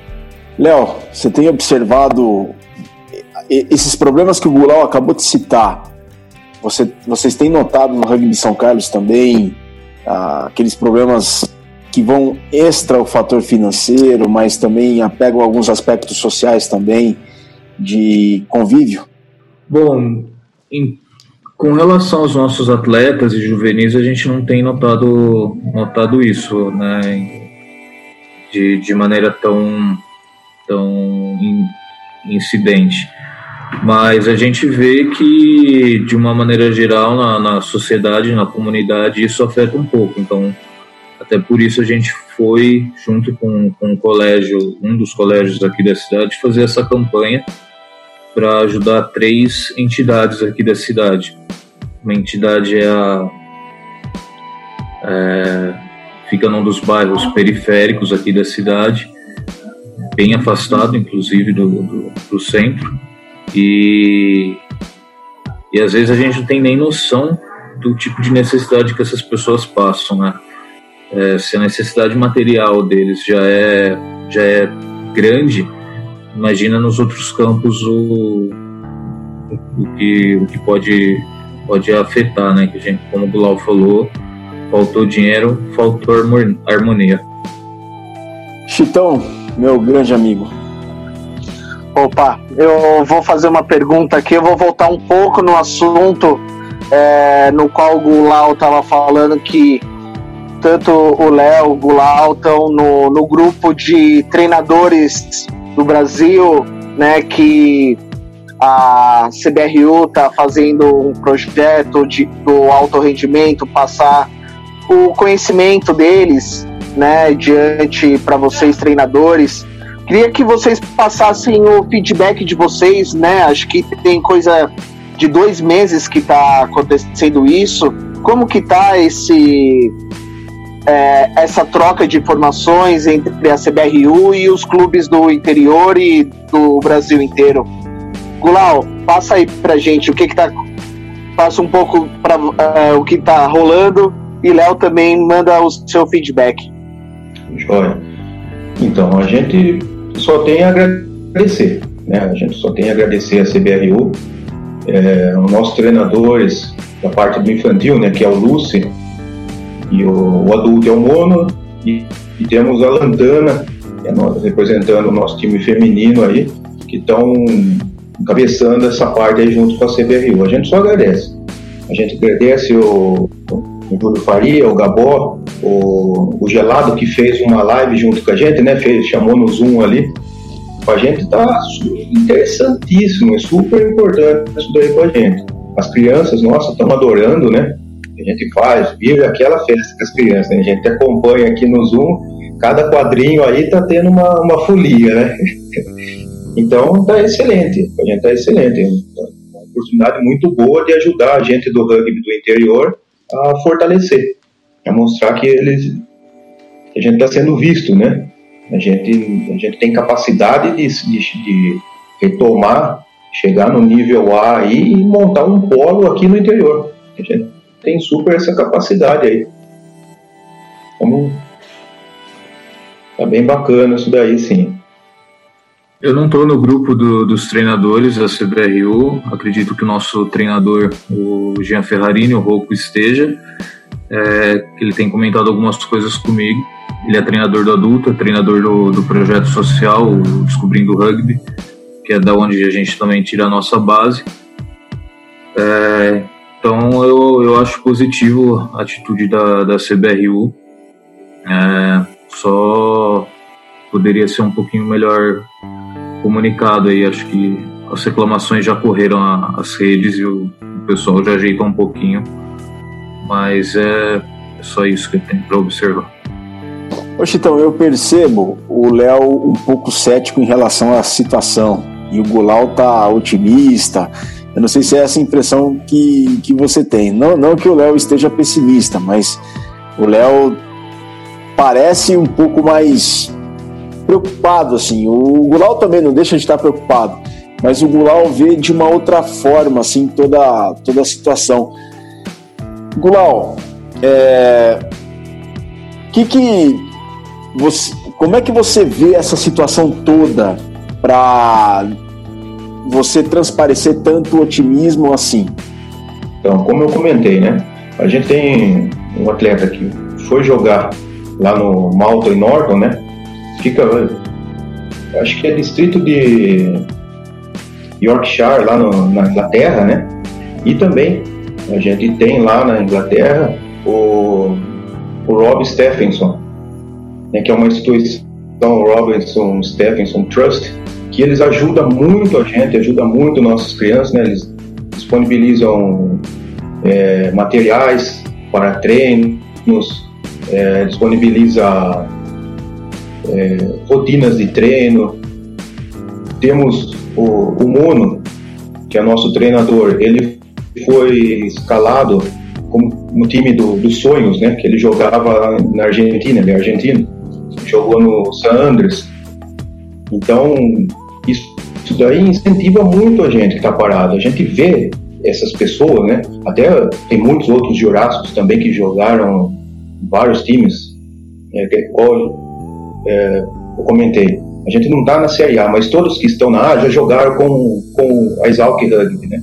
Léo, você tem observado esses problemas que o Gulau acabou de citar? Você, vocês têm notado no rugby de São Carlos também ah, aqueles problemas que vão extra o fator financeiro, mas também apegam alguns aspectos sociais também de convívio? Bom, em com relação aos nossos atletas e juvenis, a gente não tem notado, notado isso, né, de, de maneira tão, tão incidente. Mas a gente vê que, de uma maneira geral, na, na sociedade, na comunidade, isso afeta um pouco. Então, até por isso a gente foi, junto com, com o colégio, um dos colégios aqui da cidade, fazer essa campanha para ajudar três entidades aqui da cidade. Uma entidade é a é, fica num dos bairros periféricos aqui da cidade, bem afastado, inclusive, do, do, do centro. E, e às vezes a gente não tem nem noção do tipo de necessidade que essas pessoas passam, né? É, se a necessidade material deles já é, já é grande, imagina nos outros campos o, o, que, o que pode, pode afetar, né? Que a gente, como o Bilal falou, faltou dinheiro, faltou harmonia. Chitão, meu grande amigo. Opa, eu vou fazer uma pergunta aqui, eu vou voltar um pouco no assunto é, no qual o Gulau estava falando que tanto o Léo, o Gulau estão no, no grupo de treinadores do Brasil, né, que a CBRU está fazendo um projeto de, do alto rendimento, passar o conhecimento deles, né, diante para vocês treinadores. Queria que vocês passassem o feedback de vocês, né? Acho que tem coisa de dois meses que está acontecendo isso. Como que tá esse é, essa troca de informações entre a CBRU e os clubes do interior e do Brasil inteiro? Gulau, passa aí pra gente o que que tá passa um pouco para é, o que tá rolando e Léo também manda o seu feedback. Joia. Então, a gente só tem a agradecer, né? A gente só tem a agradecer a CBRU, é, os nossos treinadores da parte do infantil, né? Que é o Lucy, e o, o adulto é o Mono, e, e temos a Lantana, é representando o nosso time feminino aí, que estão encabeçando essa parte aí junto com a CBRU. A gente só agradece. A gente agradece o, o Júlio Faria, o Gabó, o, o Gelado que fez uma live junto com a gente, né? Fez, chamou no Zoom ali. A gente tá interessantíssimo, é super importante isso daí com a gente. As crianças, nossa, estão adorando, né? A gente faz, vive aquela festa com as crianças, né? A gente acompanha aqui no Zoom, cada quadrinho aí tá tendo uma, uma folia, né? então tá excelente, a gente tá excelente. Uma oportunidade muito boa de ajudar a gente do rugby do interior a fortalecer, a mostrar que eles, a gente está sendo visto, né? A gente, a gente tem capacidade de, de, de retomar, chegar no nível A e montar um polo aqui no interior. A gente tem super essa capacidade aí. Então, tá bem bacana isso daí, sim. Eu não estou no grupo do, dos treinadores da CBRU. Acredito que o nosso treinador, o Jean Ferrarini, o Rouco, esteja. É, ele tem comentado algumas coisas comigo. Ele é treinador do adulto, é treinador do, do projeto social, Descobrindo o Rugby, que é da onde a gente também tira a nossa base. É, então eu, eu acho positivo a atitude da, da CBRU. É, só poderia ser um pouquinho melhor comunicado aí. Acho que as reclamações já correram as redes e o, o pessoal já ajeita um pouquinho. Mas é, é só isso que eu tenho para observar. Ô Chitão, eu percebo o Léo um pouco cético em relação à situação e o Gulau tá otimista. Eu não sei se é essa impressão que, que você tem. Não, não que o Léo esteja pessimista, mas o Léo parece um pouco mais preocupado, assim. O Gulau também não deixa de estar preocupado, mas o Gulau vê de uma outra forma, assim, toda, toda a situação. Gulau, é... que que você, como é que você vê essa situação toda para você transparecer tanto otimismo assim? Então, como eu comentei, né? A gente tem um atleta que foi jogar lá no Malta e Norton, né? fica, acho que é distrito de Yorkshire, lá no, na Inglaterra, né? E também a gente tem lá na Inglaterra o, o Rob Stephenson, né, que é uma instituição, Robinson Stephenson Trust, que eles ajudam muito a gente, ajudam muito nossas crianças, né? Eles disponibilizam é, materiais para treinos, é, disponibiliza é, rotinas de treino. Temos o, o Mono, que é nosso treinador, ele foi escalado como no time do, dos sonhos, né? Que ele jogava na Argentina, ele é argentino, jogou no San Andres. Então, isso, daí incentiva muito a gente que está parado. A gente vê essas pessoas, né? Até tem muitos outros jurássicos também que jogaram vários times, é, qual é, eu comentei. A gente não está na Série A, mas todos que estão na A já jogaram com, com a Exalc Rugby, né?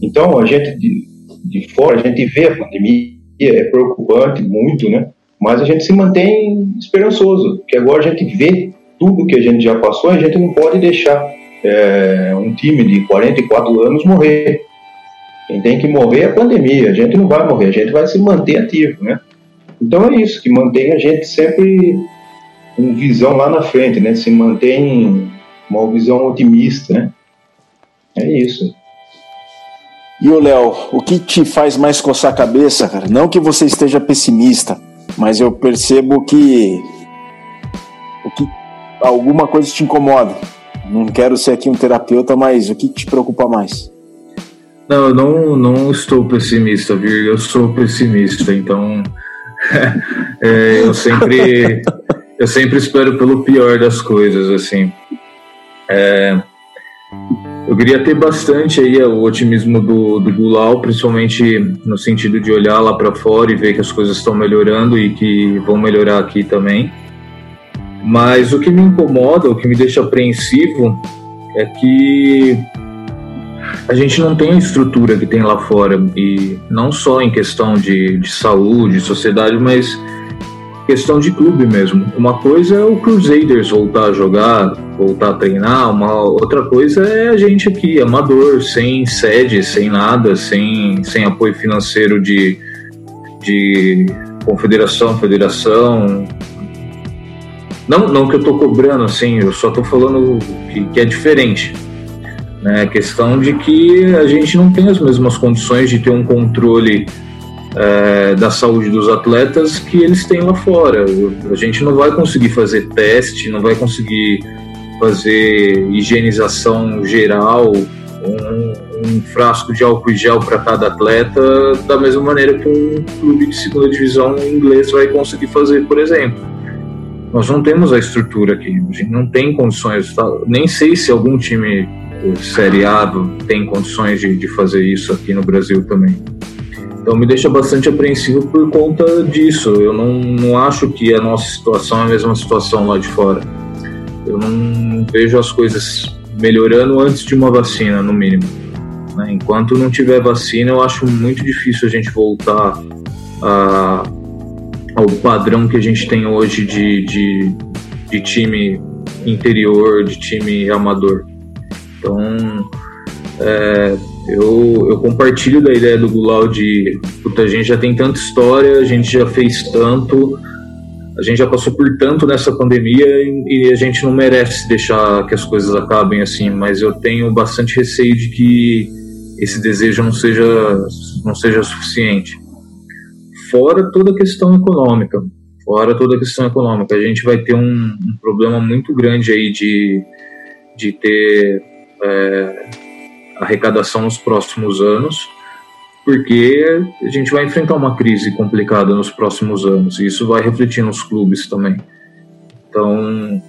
Então, a gente de, de fora, a gente vê a pandemia, é preocupante muito, né? Mas a gente se mantém esperançoso, porque agora a gente vê tudo que a gente já passou, a gente não pode deixar é, um time de 44 anos morrer. Quem tem que morrer é a pandemia, a gente não vai morrer, a gente vai se manter ativo, né? Então é isso, que mantém a gente sempre com visão lá na frente, né? Se mantém uma visão otimista, né? É isso. E o Léo, o que te faz mais coçar a cabeça, cara? Não que você esteja pessimista, mas eu percebo que, o que alguma coisa te incomoda. Não quero ser aqui um terapeuta, mas o que te preocupa mais? Não, eu não, não estou pessimista, viu? Eu sou pessimista, então é, eu sempre eu sempre espero pelo pior das coisas, assim. É, eu queria ter bastante aí o otimismo do, do Gulau, principalmente no sentido de olhar lá para fora e ver que as coisas estão melhorando e que vão melhorar aqui também. Mas o que me incomoda, o que me deixa apreensivo, é que a gente não tem a estrutura que tem lá fora, e não só em questão de, de saúde, sociedade, mas questão de clube mesmo. Uma coisa é o Crusaders voltar a jogar, voltar a treinar, uma outra coisa é a gente aqui, amador, sem sede, sem nada, sem, sem apoio financeiro de, de confederação, federação. Não, não que eu tô cobrando assim, eu só tô falando que, que é diferente. Né? A questão de que a gente não tem as mesmas condições de ter um controle é, da saúde dos atletas que eles têm lá fora. A gente não vai conseguir fazer teste, não vai conseguir fazer higienização geral, um, um frasco de álcool e gel para cada atleta, da mesma maneira que um clube de segunda divisão inglês vai conseguir fazer, por exemplo. Nós não temos a estrutura aqui, a gente não tem condições, tá? nem sei se algum time seriado tem condições de, de fazer isso aqui no Brasil também. Então me deixa bastante apreensivo por conta disso. Eu não, não acho que a nossa situação é a mesma situação lá de fora. Eu não vejo as coisas melhorando antes de uma vacina, no mínimo. Né? Enquanto não tiver vacina, eu acho muito difícil a gente voltar a, ao padrão que a gente tem hoje de, de, de time interior, de time amador. Então, é, eu, eu compartilho da ideia do Gulau de puta, a gente já tem tanta história, a gente já fez tanto, a gente já passou por tanto nessa pandemia e, e, a gente não merece deixar que as coisas acabem assim, mas eu tenho bastante receio de que esse desejo não seja, não seja suficiente. Fora toda a questão econômica, fora toda a questão econômica, a gente vai ter um, um problema muito grande aí de, de ter é, arrecadação nos próximos anos, porque a gente vai enfrentar uma crise complicada nos próximos anos e isso vai refletir nos clubes também. Então,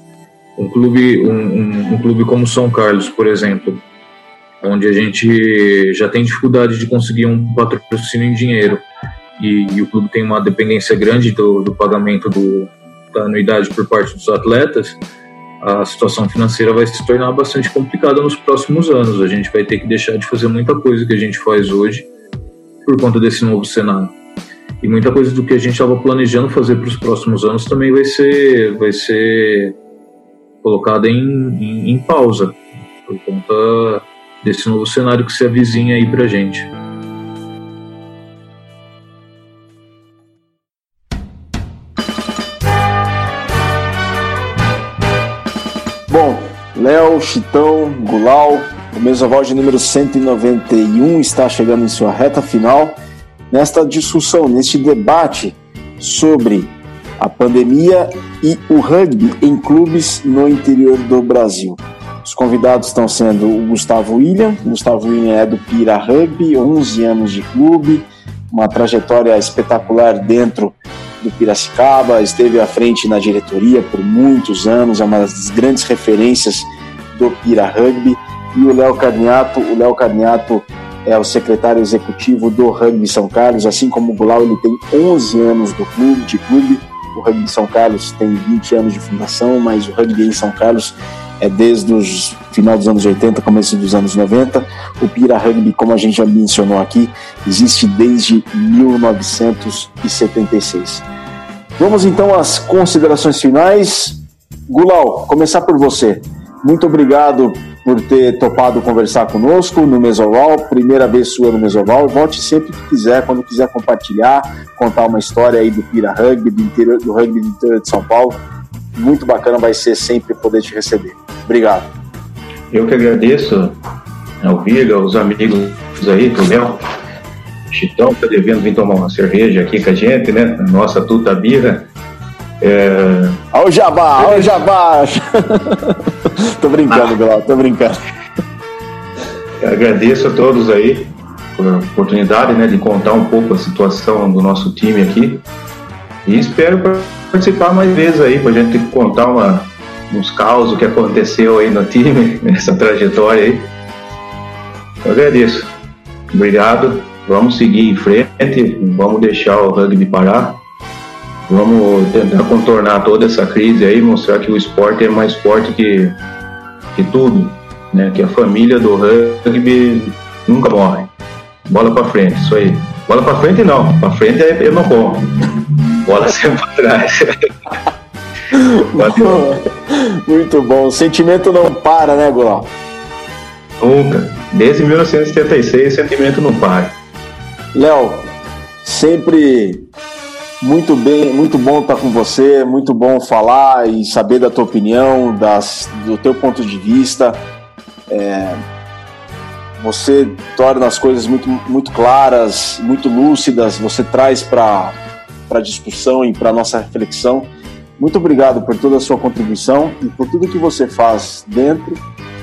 um clube, um, um, um clube como São Carlos, por exemplo, onde a gente já tem dificuldade de conseguir um patrocínio em dinheiro e, e o clube tem uma dependência grande do, do pagamento do, da anuidade por parte dos atletas, a situação financeira vai se tornar bastante complicada nos próximos anos. A gente vai ter que deixar de fazer muita coisa que a gente faz hoje por conta desse novo cenário. E muita coisa do que a gente estava planejando fazer para os próximos anos também vai ser, vai ser colocada em, em, em pausa por conta desse novo cenário que se avizinha aí para a gente. Léo, Chitão, Gulau, o Mesoval de número 191 está chegando em sua reta final. Nesta discussão, neste debate sobre a pandemia e o rugby em clubes no interior do Brasil. Os convidados estão sendo o Gustavo William. O Gustavo William é do Pira Rugby, 11 anos de clube, uma trajetória espetacular dentro do Piracicaba, esteve à frente na diretoria por muitos anos, é uma das grandes referências do Pira Rugby. E o Léo Carniato, o Léo Carniato é o secretário executivo do Rugby São Carlos, assim como o Gulau, ele tem 11 anos do clube, de clube. O Rugby São Carlos tem 20 anos de fundação, mas o Rugby em São Carlos é desde os final dos anos 80, começo dos anos 90. O Pira Rugby, como a gente já mencionou aqui, existe desde 1976. Vamos então às considerações finais. Gulau, começar por você. Muito obrigado por ter topado conversar conosco no Mesoval, primeira vez sua no Mesoval. Volte sempre que quiser, quando quiser compartilhar, contar uma história aí do Pira Rugby, do, interior, do rugby do interior de São Paulo. Muito bacana vai ser sempre poder te receber. Obrigado. Eu que agradeço ao Virga, aos amigos aí, o Léo, Chitão, tá devendo vir tomar uma cerveja aqui com a gente, né? Nossa tuta birra. É... Olha o jabá, olha o jabá! tô brincando, ah. Glauco, tô brincando. Eu agradeço a todos aí por a oportunidade né, de contar um pouco a situação do nosso time aqui. E espero participar mais vezes aí, pra gente contar uma, uns causos que aconteceu aí no time, nessa trajetória aí. Eu agradeço. Obrigado. Vamos seguir em frente, vamos deixar o rugby parar. Vamos tentar contornar toda essa crise aí, mostrar que o esporte é mais forte que, que tudo, né? Que a família do rugby nunca morre. Bola para frente, isso aí. Bola para frente não, para frente é, eu não corro. Bola sempre para trás. Muito bom. O sentimento não para, né, Gulau? Nunca. Desde 1976 o sentimento não para. Léo, sempre muito bem, muito bom estar com você, muito bom falar e saber da tua opinião, das, do teu ponto de vista. É, você torna as coisas muito, muito claras, muito lúcidas, você traz para a discussão e para a nossa reflexão muito obrigado por toda a sua contribuição e por tudo que você faz dentro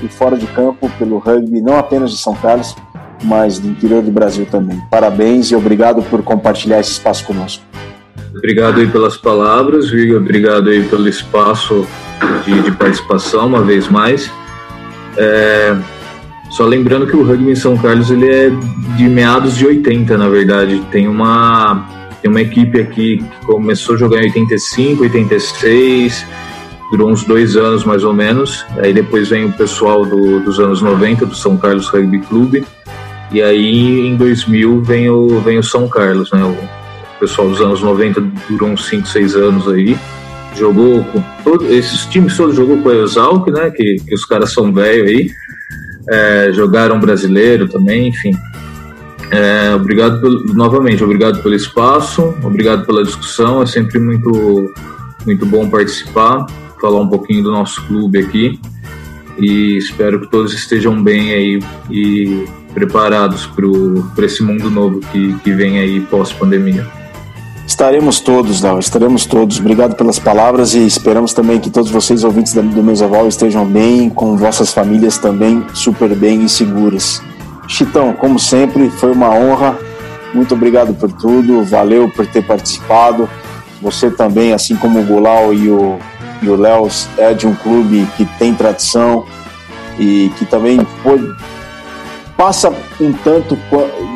e fora de campo pelo rugby, não apenas de São Carlos, mas do interior do Brasil também. Parabéns e obrigado por compartilhar esse espaço conosco. Obrigado aí pelas palavras, Vigo. Obrigado aí pelo espaço de, de participação, uma vez mais. É, só lembrando que o rugby em São Carlos ele é de meados de 80, na verdade. Tem uma tem uma equipe aqui que começou a jogar em 85, 86, durou uns dois anos mais ou menos. Aí depois vem o pessoal do, dos anos 90, do São Carlos Rugby Clube. E aí em 2000 vem o, vem o São Carlos, né? Pessoal dos anos 90 durou uns 5, 6 anos aí. Jogou com todos esses times todos jogou com o Exalc, né? Que, que os caras são velhos aí. É, jogaram brasileiro também, enfim. É, obrigado pelo, novamente, obrigado pelo espaço, obrigado pela discussão. É sempre muito, muito bom participar, falar um pouquinho do nosso clube aqui. E espero que todos estejam bem aí e preparados para esse mundo novo que, que vem aí pós-pandemia. Estaremos todos, Léo, estaremos todos. Obrigado pelas palavras e esperamos também que todos vocês, ouvintes do Mesoval, estejam bem, com vossas famílias também super bem e seguras. Chitão, como sempre, foi uma honra. Muito obrigado por tudo, valeu por ter participado. Você também, assim como o Gulau e o Léo, é de um clube que tem tradição e que também pode, passa um tanto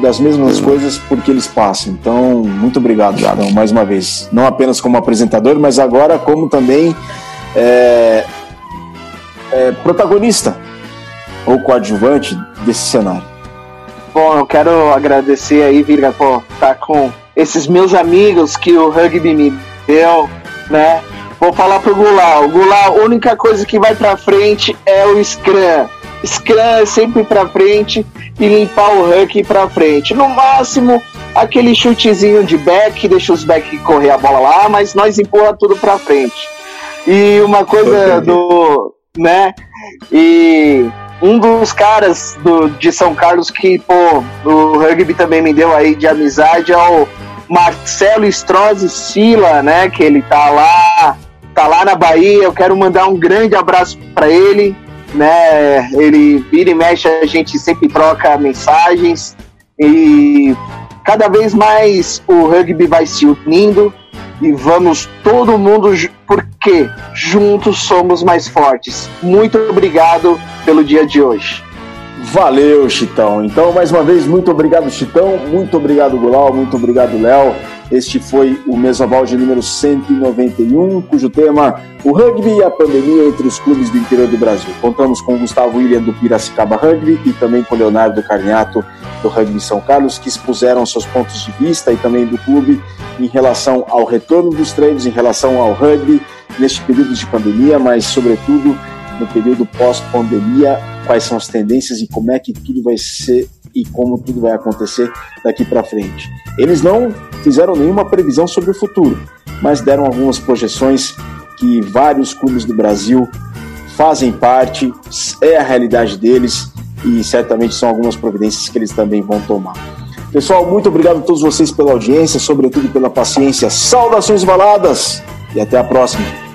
das mesmas coisas porque eles passam. Então, muito obrigado, Adão, mais uma vez. Não apenas como apresentador, mas agora como também é, é, protagonista ou coadjuvante desse cenário. Bom, eu quero agradecer aí, Virga, por estar tá com esses meus amigos que o rugby me deu, né? Vou falar pro Gulau. Gulau, a única coisa que vai pra frente é o Scrum. Scrum é sempre pra frente e limpar o Huck pra frente. No máximo, aquele chutezinho de back, deixa os back correr a bola lá, mas nós empurra tudo pra frente. E uma coisa do. né? E um dos caras do, de São Carlos que, pô, o rugby também me deu aí de amizade é o Marcelo Strozzi Sila, né? Que ele tá lá, tá lá na Bahia. Eu quero mandar um grande abraço para ele, né? Ele vira e mexe, a gente sempre troca mensagens. E, Cada vez mais o rugby vai se unindo e vamos todo mundo, porque juntos somos mais fortes. Muito obrigado pelo dia de hoje. Valeu, Chitão. Então, mais uma vez, muito obrigado, Chitão. Muito obrigado, Gulau. Muito obrigado, Léo. Este foi o Mesoval de número 191, cujo tema o rugby e a pandemia entre os clubes do interior do Brasil. Contamos com o Gustavo William do Piracicaba Rugby e também com o Leonardo Carniato do Rugby São Carlos, que expuseram seus pontos de vista e também do clube em relação ao retorno dos treinos, em relação ao rugby neste período de pandemia, mas sobretudo no período pós-pandemia, quais são as tendências e como é que tudo vai ser e como tudo vai acontecer daqui para frente. Eles não fizeram nenhuma previsão sobre o futuro, mas deram algumas projeções que vários clubes do Brasil fazem parte, é a realidade deles e certamente são algumas providências que eles também vão tomar. Pessoal, muito obrigado a todos vocês pela audiência, sobretudo pela paciência. Saudações valadas e até a próxima.